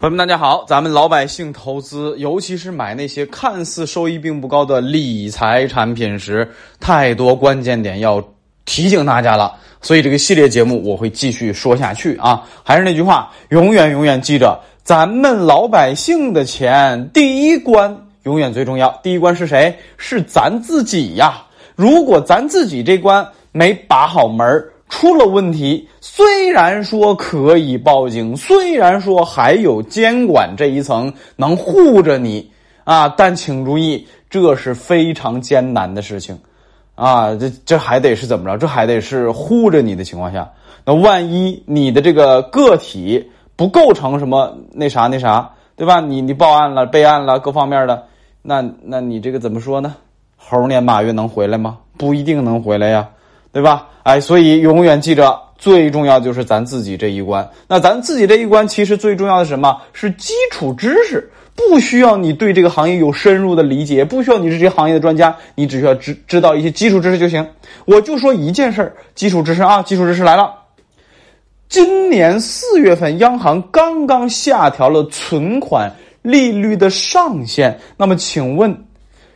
朋友们，大家好！咱们老百姓投资，尤其是买那些看似收益并不高的理财产品时，太多关键点要提醒大家了。所以这个系列节目我会继续说下去啊！还是那句话，永远永远记着，咱们老百姓的钱，第一关永远最重要。第一关是谁？是咱自己呀！如果咱自己这关没把好门儿。出了问题，虽然说可以报警，虽然说还有监管这一层能护着你啊，但请注意，这是非常艰难的事情啊！这这还得是怎么着？这还得是护着你的情况下，那万一你的这个个体不构成什么那啥那啥，对吧？你你报案了、备案了，各方面的，那那你这个怎么说呢？猴年马月能回来吗？不一定能回来呀。对吧？哎，所以永远记着，最重要就是咱自己这一关。那咱自己这一关，其实最重要的是什么？是基础知识，不需要你对这个行业有深入的理解，不需要你是这行业的专家，你只需要知知道一些基础知识就行。我就说一件事儿，基础知识啊，基础知识来了。今年四月份，央行刚刚下调了存款利率的上限。那么，请问？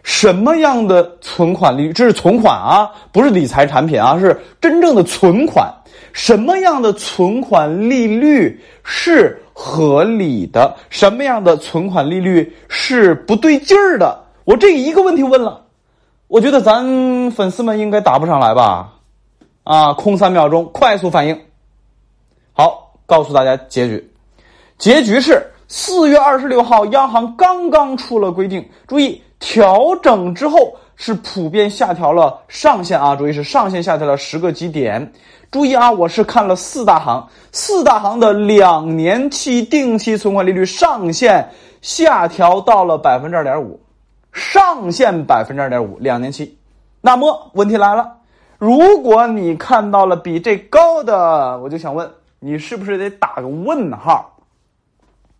什么样的存款利率？这是存款啊，不是理财产品啊，是真正的存款。什么样的存款利率是合理的？什么样的存款利率是不对劲儿的？我这一个问题问了，我觉得咱粉丝们应该答不上来吧？啊，空三秒钟，快速反应。好，告诉大家结局。结局是四月二十六号，央行刚刚出了规定，注意。调整之后是普遍下调了上限啊，注意是上限下调了十个基点。注意啊，我是看了四大行，四大行的两年期定期存款利率上限下调到了百分之二点五，上限百分之二点五，两年期。那么问题来了，如果你看到了比这高的，我就想问你是不是得打个问号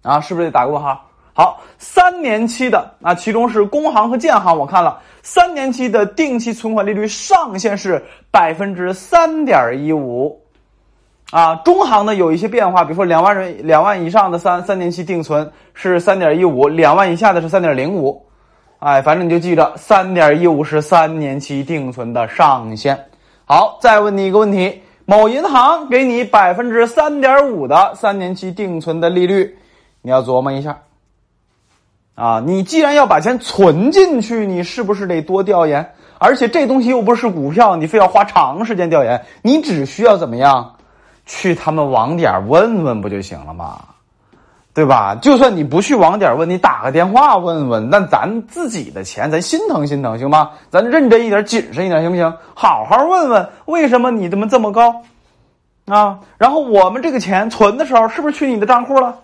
啊？是不是得打个问号？好，三年期的啊，其中是工行和建行，我看了三年期的定期存款利率上限是百分之三点一五，啊，中行呢有一些变化，比如说两万人两万以上的三三年期定存是三点一五，两万以下的是三点零五，哎，反正你就记着三点一五是三年期定存的上限。好，再问你一个问题，某银行给你百分之三点五的三年期定存的利率，你要琢磨一下。啊，你既然要把钱存进去，你是不是得多调研？而且这东西又不是股票，你非要花长时间调研，你只需要怎么样，去他们网点问问不就行了吗？对吧？就算你不去网点问，你打个电话问问，那咱自己的钱，咱心疼心疼，行吗？咱认真一点，谨慎一点，行不行？好好问问，为什么你怎么这么高啊？然后我们这个钱存的时候，是不是去你的账户了？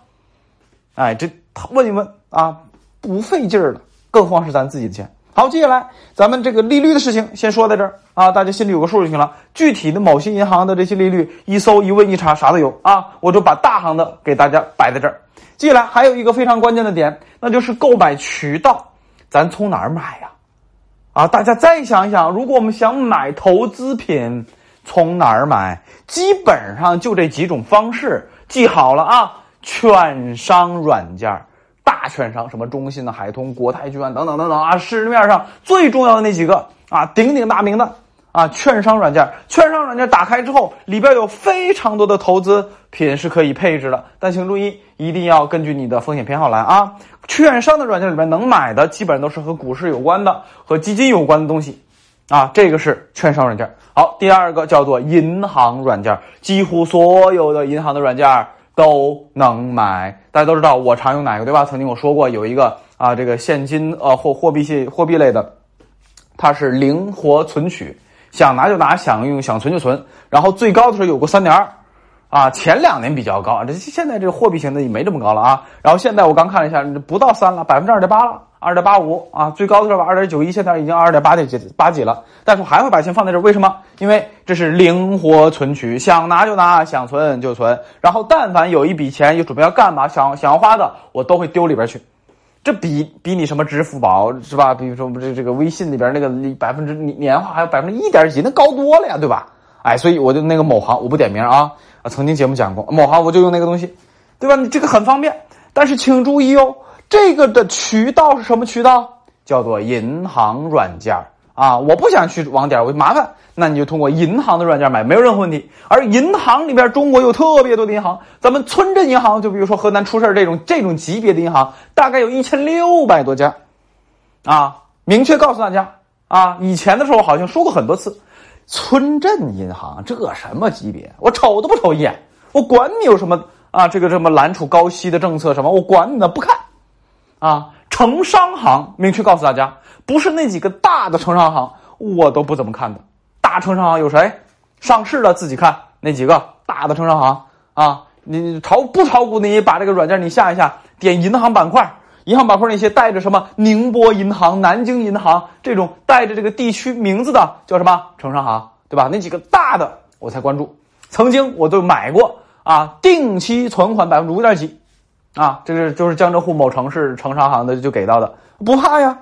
哎，这问一问啊。不费劲儿了，更何况是咱自己的钱。好，接下来咱们这个利率的事情先说在这儿啊，大家心里有个数就行了。具体的某些银行的这些利率，一搜一问一查，啥都有啊。我就把大行的给大家摆在这儿。接下来还有一个非常关键的点，那就是购买渠道，咱从哪儿买呀？啊，大家再想一想，如果我们想买投资品，从哪儿买？基本上就这几种方式，记好了啊。券商软件儿。大券商什么中信的、海通、国泰君安等等等等啊，市面上最重要的那几个啊，鼎鼎大名的啊，券商软件，券商软件打开之后，里边有非常多的投资品是可以配置的，但请注意，一定要根据你的风险偏好来啊。券商的软件里边能买的，基本上都是和股市有关的、和基金有关的东西啊，这个是券商软件。好，第二个叫做银行软件，几乎所有的银行的软件。都能买，大家都知道我常用哪个对吧？曾经我说过有一个啊，这个现金呃或货币系货币类的，它是灵活存取，想拿就拿，想用想存就存，然后最高的时候有过三点二，啊，前两年比较高，这现在这个货币型的也没这么高了啊。然后现在我刚看了一下，不到三了，百分之二点八了。二点八五啊，最高的时候，二点九一，现在已经二点八点几八几了。但是我还会把钱放在这儿，为什么？因为这是灵活存取，想拿就拿，想存就存。然后但凡有一笔钱，又准备要干嘛，想想要花的，我都会丢里边去。这比比你什么支付宝是吧？比如说这这个微信里边那个百分之年化还有百分之一点几，那高多了呀，对吧？哎，所以我就那个某行，我不点名啊啊，曾经节目讲过某行，我就用那个东西，对吧？你这个很方便。但是请注意哦，这个的渠道是什么渠道？叫做银行软件啊！我不想去网点，我麻烦，那你就通过银行的软件买，没有任何问题。而银行里边，中国有特别多的银行，咱们村镇银行，就比如说河南出事这种这种级别的银行，大概有一千六百多家，啊，明确告诉大家啊，以前的时候好像说过很多次，村镇银行这什么级别，我瞅都不瞅一眼，我管你有什么啊，这个什么揽储高息的政策什么，我管你呢，不看，啊。城商行明确告诉大家，不是那几个大的城商行，我都不怎么看的。大城商行有谁？上市了自己看那几个大的城商行啊。你炒不炒股？你把这个软件你下一下，点银行板块，银行板块那些带着什么宁波银行、南京银行这种带着这个地区名字的叫什么城商行，对吧？那几个大的我才关注。曾经我都买过啊，定期存款百分之五点几。啊，这是就是江浙沪某城市城商行的就给到的，不怕呀，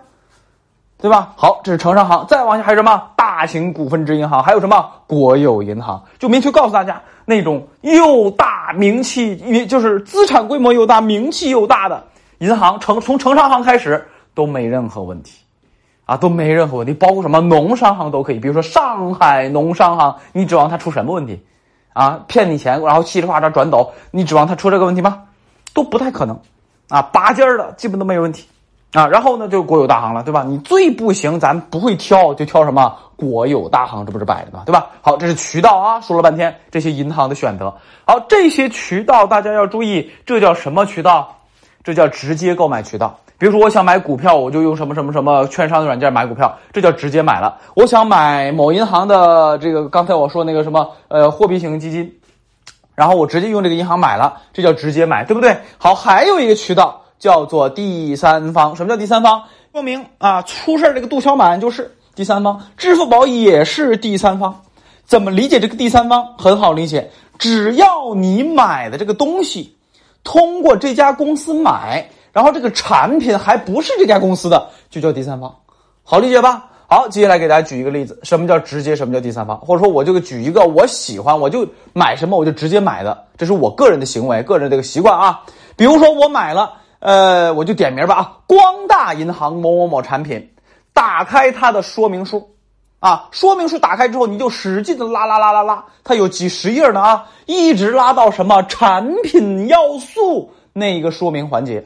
对吧？好，这是城商行，再往下还有什么大型股份制银行，还有什么国有银行，就明确告诉大家，那种又大名气，就是资产规模又大、名气又大的银行，城从城商行开始都没任何问题，啊，都没任何问题，包括什么农商行都可以，比如说上海农商行，你指望它出什么问题？啊，骗你钱，然后稀里哗啦转走，你指望它出这个问题吗？都不太可能，啊，拔尖儿的基本都没有问题，啊，然后呢就国有大行了，对吧？你最不行，咱不会挑，就挑什么国有大行，这不是摆着吗，对吧？好，这是渠道啊，说了半天这些银行的选择，好，这些渠道大家要注意，这叫什么渠道？这叫直接购买渠道。比如说，我想买股票，我就用什么什么什么券商的软件买股票，这叫直接买了。我想买某银行的这个，刚才我说那个什么呃货币型基金。然后我直接用这个银行买了，这叫直接买，对不对？好，还有一个渠道叫做第三方。什么叫第三方？说明啊，出事这个杜小满就是第三方，支付宝也是第三方。怎么理解这个第三方？很好理解，只要你买的这个东西通过这家公司买，然后这个产品还不是这家公司的，就叫第三方。好理解吧？好，接下来给大家举一个例子，什么叫直接，什么叫第三方？或者说，我就举一个我喜欢，我就买什么，我就直接买的，这是我个人的行为，个人这个习惯啊。比如说，我买了，呃，我就点名吧啊，光大银行某某某产品，打开它的说明书，啊，说明书打开之后，你就使劲的拉拉拉拉拉，它有几十页呢啊，一直拉到什么产品要素那一个说明环节。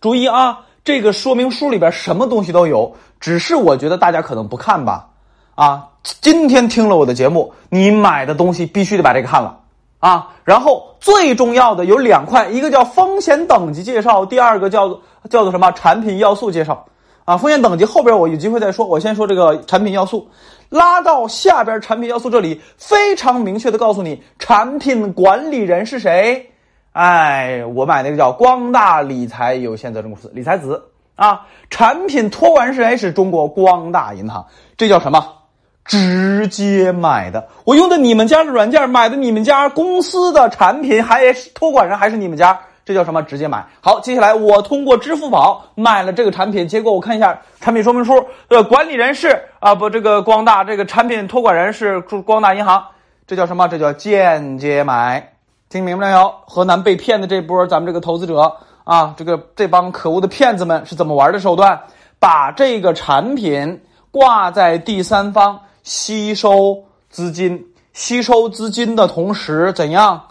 注意啊，这个说明书里边什么东西都有。只是我觉得大家可能不看吧，啊，今天听了我的节目，你买的东西必须得把这个看了啊。然后最重要的有两块，一个叫风险等级介绍，第二个叫做叫做什么产品要素介绍啊。风险等级后边我有机会再说，我先说这个产品要素。拉到下边产品要素这里，非常明确的告诉你，产品管理人是谁？哎，我买那个叫光大理财有限责任公司，理财子。啊，产品托管人是谁？是中国光大银行，这叫什么？直接买的，我用的你们家的软件买的你们家公司的产品，还是托管人还是你们家？这叫什么？直接买。好，接下来我通过支付宝买了这个产品，结果我看一下产品说明书，呃，管理人是啊，不，这个光大这个产品托管人是光大银行，这叫什么？这叫间接买。听明白没有？河南被骗的这波咱们这个投资者。啊，这个这帮可恶的骗子们是怎么玩的手段？把这个产品挂在第三方吸收资金，吸收资金的同时怎样？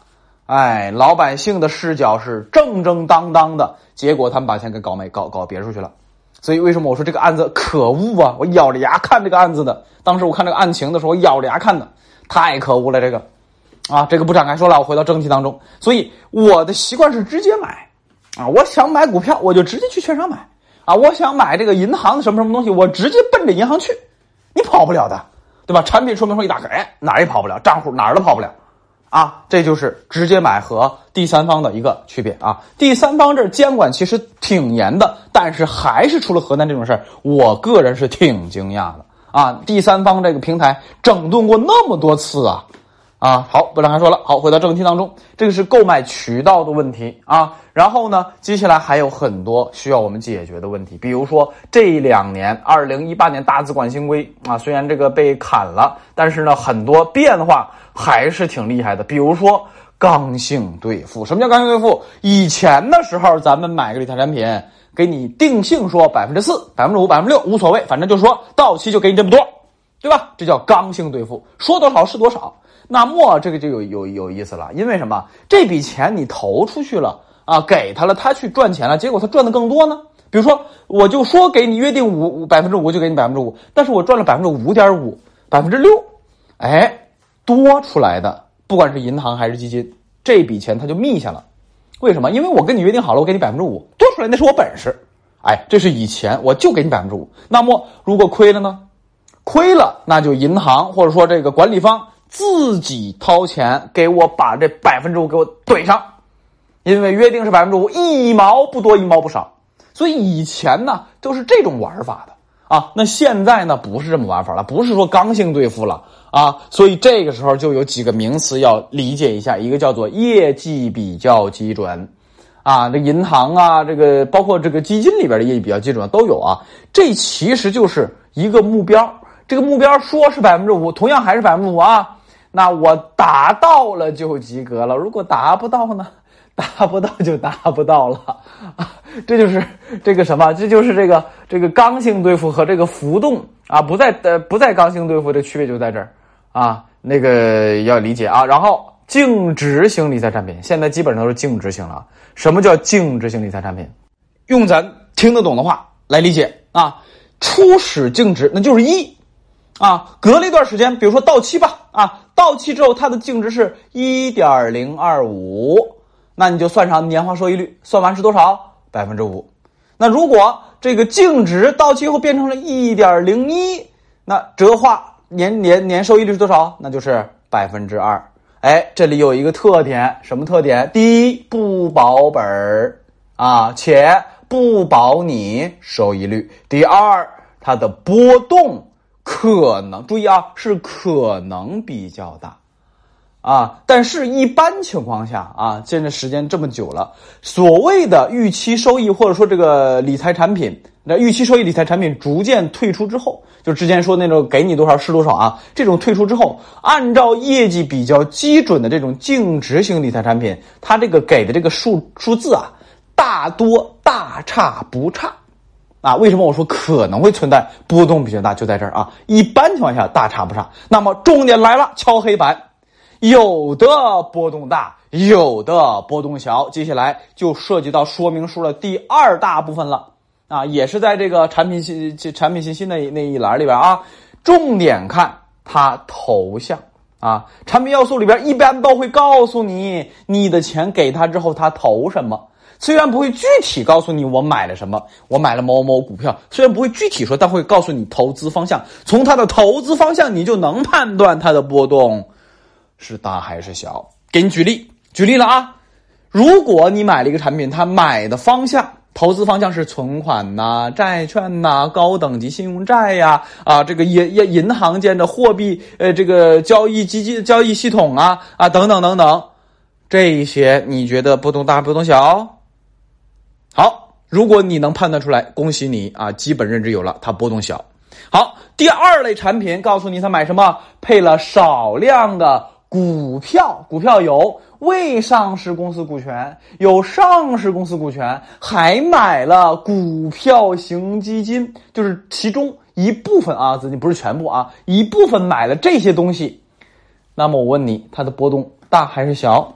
哎，老百姓的视角是正正当当的，结果他们把钱给搞没搞搞别处去了。所以为什么我说这个案子可恶啊？我咬着牙看这个案子的。当时我看这个案情的时候，我咬着牙看的，太可恶了这个。啊，这个不展开说了，我回到正题当中。所以我的习惯是直接买。啊，我想买股票，我就直接去券商买。啊，我想买这个银行的什么什么东西，我直接奔着银行去，你跑不了的，对吧？产品说明书一打开，哎，哪儿也跑不了，账户哪儿都跑不了。啊，这就是直接买和第三方的一个区别啊。第三方这监管其实挺严的，但是还是出了河南这种事儿，我个人是挺惊讶的啊。第三方这个平台整顿过那么多次啊。啊，好，不展开说了。好，回到正题当中，这个是购买渠道的问题啊。然后呢，接下来还有很多需要我们解决的问题，比如说这两年，二零一八年大资管新规啊，虽然这个被砍了，但是呢，很多变化还是挺厉害的。比如说刚性兑付。什么叫刚性兑付？以前的时候，咱们买个理财产品，给你定性说百分之四、百分之五、百分之六无所谓，反正就是说到期就给你这么多，对吧？这叫刚性兑付，说多少是多少。那么这个就有有有意思了，因为什么？这笔钱你投出去了啊，给他了，他去赚钱了，结果他赚的更多呢？比如说，我就说给你约定五五百分之五，就给你百分之五，但是我赚了百分之五点五，百分之六，哎，多出来的，不管是银行还是基金，这笔钱他就密下了。为什么？因为我跟你约定好了，我给你百分之五，多出来那是我本事。哎，这是以前我就给你百分之五。那么如果亏了呢？亏了，那就银行或者说这个管理方自己掏钱给我把这百分之五给我怼上，因为约定是百分之五，一毛不多，一毛不少。所以以前呢都是这种玩法的。啊，那现在呢不是这么玩法了，不是说刚性兑付了。啊，所以这个时候就有几个名词要理解一下，一个叫做业绩比较基准，啊，这银行啊，这个包括这个基金里边的业绩比较基准都有啊，这其实就是一个目标，这个目标说是百分之五，同样还是百分之五啊，那我达到了就及格了，如果达不到呢？达不到就 达不到了啊，这就是这个什么？这就是这个这个刚性兑付和这个浮动啊，不在呃不在刚性兑付的区别就在这儿啊，那个要理解啊。然后净值型理财产品现在基本上都是净值型了。什么叫净值型理财产品？用咱听得懂的话来理解啊，初始净值那就是一啊，隔了一段时间，比如说到期吧啊，到期之后它的净值是一点零二五。那你就算上年化收益率，算完是多少？百分之五。那如果这个净值到期后变成了一点零一，那折化年年年收益率是多少？那就是百分之二。哎，这里有一个特点，什么特点？第一，不保本儿啊，且不保你收益率。第二，它的波动可能，注意啊，是可能比较大。啊，但是一般情况下啊，现在时间这么久了，所谓的预期收益或者说这个理财产品，那预期收益理财产品逐渐退出之后，就之前说那种给你多少是多少啊，这种退出之后，按照业绩比较基准的这种净值型理财产品，它这个给的这个数数字啊，大多大差不差，啊，为什么我说可能会存在波动比较大，就在这儿啊，一般情况下大差不差。那么重点来了，敲黑板。有的波动大，有的波动小，接下来就涉及到说明书的第二大部分了啊，也是在这个产品信产品信息那那一栏里边啊，重点看它头像啊，产品要素里边一般都会告诉你，你的钱给他之后他投什么，虽然不会具体告诉你我买了什么，我买了某某股票，虽然不会具体说，但会告诉你投资方向，从它的投资方向，你就能判断它的波动。是大还是小？给你举例，举例了啊！如果你买了一个产品，它买的方向、投资方向是存款呐、债券呐、高等级信用债呀，啊，这个银银银行间的货币呃，这个交易基金交易系统啊，啊，等等等等，这一些你觉得波动大波动小？好，如果你能判断出来，恭喜你啊，基本认知有了，它波动小。好，第二类产品告诉你，他买什么？配了少量的。股票，股票有未上市公司股权，有上市公司股权，还买了股票型基金，就是其中一部分啊，资金不是全部啊，一部分买了这些东西。那么我问你，它的波动大还是小？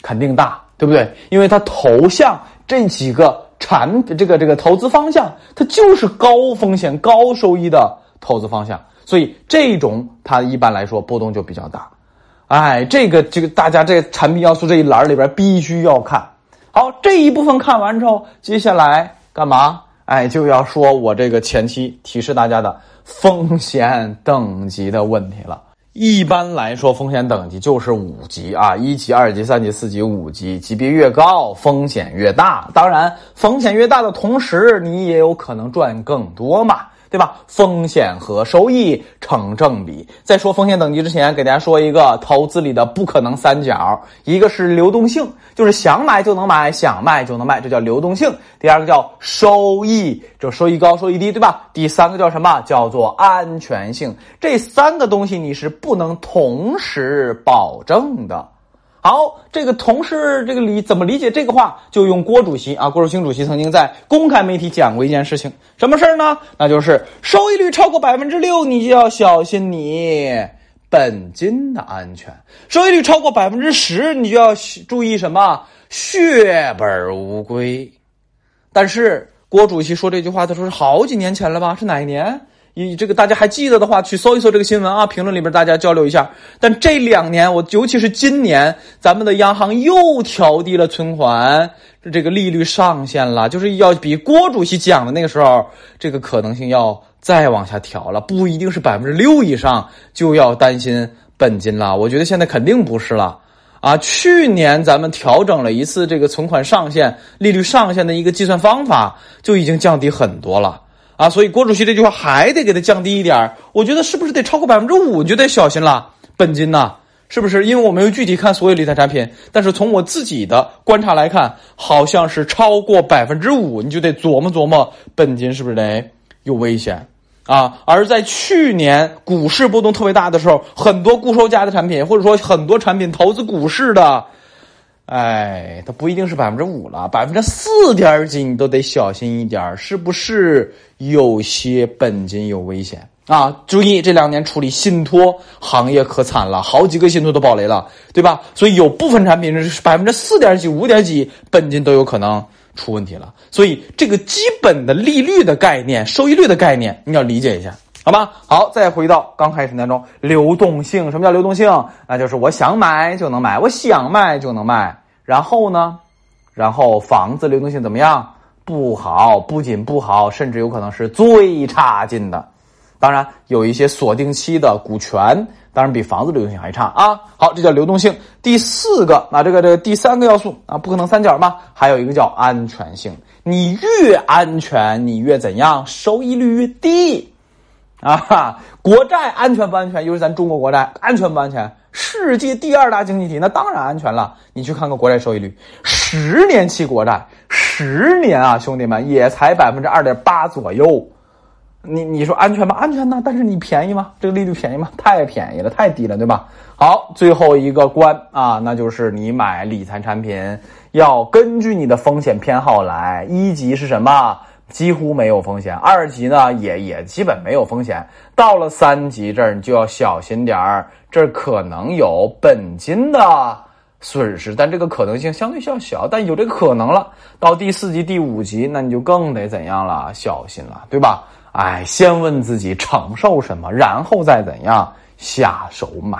肯定大，对不对？因为它投向这几个产，这个这个投资方向，它就是高风险高收益的投资方向，所以这种它一般来说波动就比较大。哎，这个这个大家这产品要素这一栏里边必须要看好这一部分看完之后，接下来干嘛？哎，就要说我这个前期提示大家的风险等级的问题了。一般来说，风险等级就是五级啊，一级、二级、三级、四级、五级，级别越高，风险越大。当然，风险越大的同时，你也有可能赚更多嘛。对吧？风险和收益成正比。在说风险等级之前，给大家说一个投资里的不可能三角：一个是流动性，就是想买就能买，想卖就能卖，这叫流动性；第二个叫收益，就收益高，收益低，对吧？第三个叫什么？叫做安全性。这三个东西你是不能同时保证的。好，这个同事这个理怎么理解这个话？就用郭主席啊，郭树清主席曾经在公开媒体讲过一件事情，什么事儿呢？那就是收益率超过百分之六，你就要小心你本金的安全；收益率超过百分之十，你就要注意什么血本无归。但是郭主席说这句话的时候是好几年前了吧？是哪一年？你这个大家还记得的话，去搜一搜这个新闻啊，评论里边大家交流一下。但这两年，我尤其是今年，咱们的央行又调低了存款这个利率上限了，就是要比郭主席讲的那个时候，这个可能性要再往下调了，不一定是百分之六以上就要担心本金了。我觉得现在肯定不是了啊！去年咱们调整了一次这个存款上限、利率上限的一个计算方法，就已经降低很多了。啊，所以郭主席这句话还得给它降低一点我觉得是不是得超过百分之五你就得小心了？本金呢？是不是？因为我没有具体看所有理财产品，但是从我自己的观察来看，好像是超过百分之五你就得琢磨琢磨本金是不是得有危险啊？而在去年股市波动特别大的时候，很多固收加的产品，或者说很多产品投资股市的。哎，它不一定是百分之五了，百分之四点几你都得小心一点，是不是有些本金有危险啊？注意，这两年处理信托行业可惨了，好几个信托都爆雷了，对吧？所以有部分产品是百分之四点几、五点几本金都有可能出问题了。所以这个基本的利率的概念、收益率的概念，你要理解一下，好吧？好，再回到刚开始当中，流动性，什么叫流动性？那就是我想买就能买，我想卖就能卖。然后呢？然后房子流动性怎么样？不好，不仅不好，甚至有可能是最差劲的。当然，有一些锁定期的股权，当然比房子流动性还差啊。好，这叫流动性。第四个，那这个这个第三个要素啊，不可能三角嘛。还有一个叫安全性。你越安全，你越怎样？收益率越低啊。国债安全不安全？尤其咱中国国债安全不安全？世界第二大经济体，那当然安全了。你去看看国债收益率，十年期国债，十年啊，兄弟们也才百分之二点八左右。你你说安全吗？安全呐，但是你便宜吗？这个利率便宜吗？太便宜了，太低了，对吧？好，最后一个关啊，那就是你买理财产品要根据你的风险偏好来。一级是什么？几乎没有风险，二级呢也也基本没有风险，到了三级这儿你就要小心点儿，这可能有本金的损失，但这个可能性相对较小，但有这个可能了。到第四级、第五级，那你就更得怎样了？小心了，对吧？哎，先问自己承受什么，然后再怎样下手买。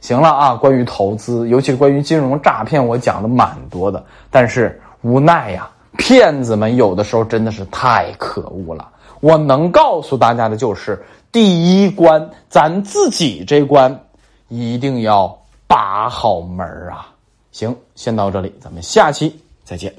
行了啊，关于投资，尤其是关于金融诈骗，我讲的蛮多的，但是无奈呀。骗子们有的时候真的是太可恶了。我能告诉大家的就是，第一关，咱自己这关一定要把好门啊！行，先到这里，咱们下期再见。